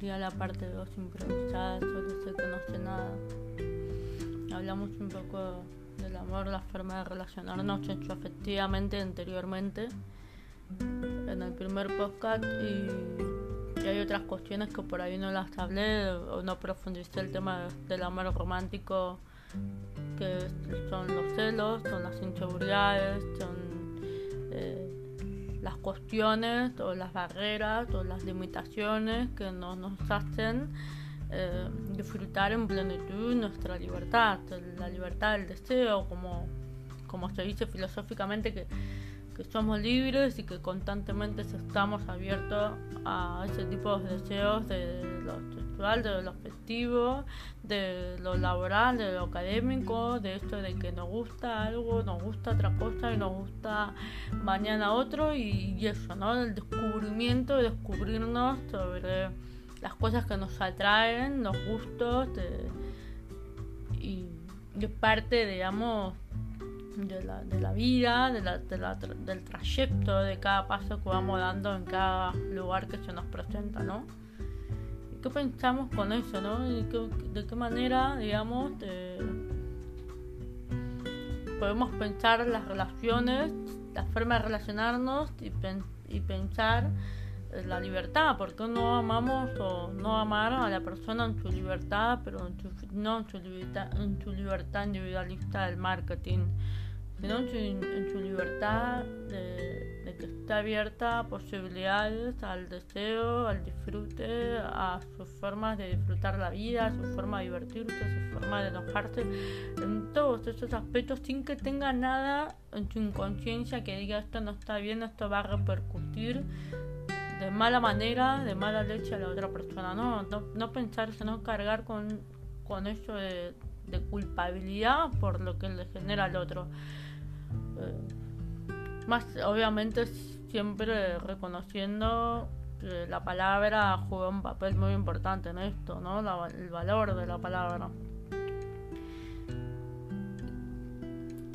sería la parte de dos improvisada, solo no sé nada. Hablamos un poco del amor, la forma de relacionarnos hecho efectivamente anteriormente en el primer podcast y, hay otras cuestiones que por ahí no las hablé o no profundicé el tema del amor romántico que son los celos, son las inseguridades, son eh, las cuestiones o las barreras o las limitaciones que no nos hacen eh, disfrutar en plenitud nuestra libertad, la libertad del deseo, como, como se dice filosóficamente que, que somos libres y que constantemente estamos abiertos a ese tipo de deseos de lo de lo afectivo, de lo laboral, de lo académico, de esto de que nos gusta algo, nos gusta otra cosa y nos gusta mañana otro y, eso, ¿no? El descubrimiento, descubrirnos sobre las cosas que nos atraen, los gustos y, es parte, digamos, de de la vida, de la, del trayecto, de cada paso que vamos dando en cada lugar que se nos presenta, ¿no? ¿Qué pensamos con eso, no? ¿De qué, manera, digamos, podemos pensar las relaciones, la forma de relacionarnos y, y pensar la libertad? ¿Por qué no amamos o no amar a la persona en su libertad, pero no en su libertad, en su libertad individualista del marketing? Sino en su, libertad de, que está abierta a posibilidades, al deseo, al disfrute, a sus formas de disfrutar la vida, a su forma de divertirse, a su forma de enojarse, en todos esos aspectos sin que tenga nada en su inconsciencia que diga esto no está bien, esto va a repercutir de mala manera, de mala leche a la otra persona, no, no, no pensarse, no cargar con, con eso de culpabilidad por lo que le genera al otro. Eh, más obviamente siempre reconociendo que la palabra juega un papel muy importante en esto, ¿no? el valor de la palabra.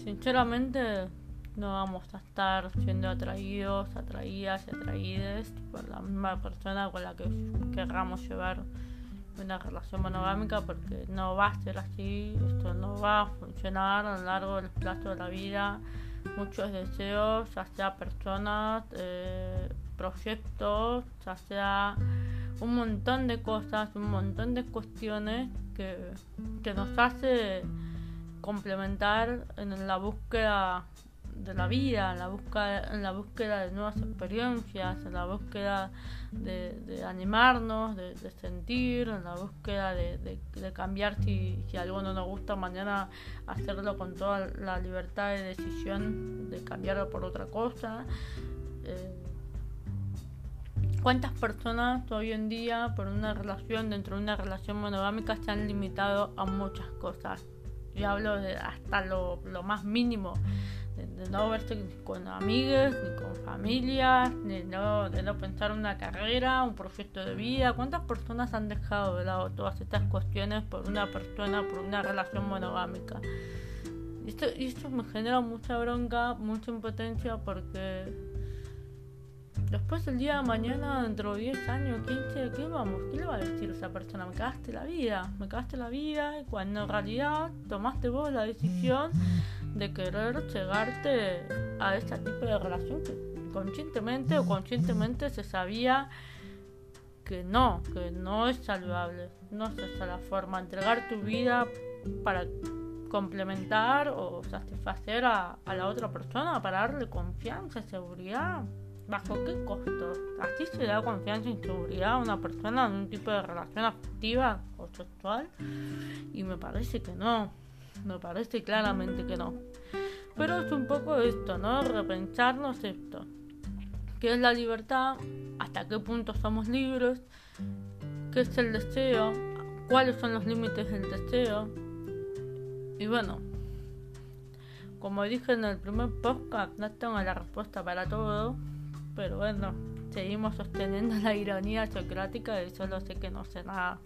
Sinceramente no vamos a estar siendo atraídos, atraídas y atraídas por la misma persona con la que querramos llevar una relación monogámica porque no va a ser así, esto no va a funcionar a lo largo del plazo de la vida muchos deseos, ya sea personas, eh, proyectos, ya sea un montón de cosas, un montón de cuestiones que, que nos hace complementar en la búsqueda de la vida, en la búsqueda, en la búsqueda de nuevas experiencias, en la búsqueda de, animarnos, de, sentir, en la búsqueda de, cambiar si, si, algo no nos gusta mañana, hacerlo con toda la libertad de decisión de cambiarlo por otra cosa. Eh, ¿Cuántas personas hoy en día por una relación, dentro de una relación monogámica, se han limitado a muchas cosas? Yo hablo de hasta lo más mínimo de, no verse con amigos, ni con familias, de no, de no pensar una carrera, un proyecto de vida. ¿Cuántas personas han dejado de lado todas estas cuestiones por una persona, por una relación monogámica? Y esto, esto me genera mucha bronca, mucha impotencia porque después el día de mañana, dentro de 10 años, 15, ¿qué vamos? ¿Qué le va a decir esa persona? Me cagaste la vida, me cagaste la vida, y cuando en realidad tomaste vos la decisión de querer llegarte a este tipo de relación que conscientemente o conscientemente se sabía que no, que no es saludable, no es esa la forma, entregar tu vida para complementar o satisfacer a, la otra persona, para darle confianza, seguridad. ¿Bajo qué costo? ¿Así se da confianza y seguridad a una persona en un tipo de relación afectiva o sexual? Y me parece que no me parece claramente que no. Pero es un poco esto, ¿no? Repensarnos esto. ¿Qué es la libertad? ¿Hasta qué punto somos libres? ¿Qué es el deseo? ¿Cuáles son los límites del deseo? Y bueno, como dije en el primer podcast, no tengo la respuesta para todo, pero bueno, seguimos sosteniendo la ironía socrática y solo sé que no sé nada.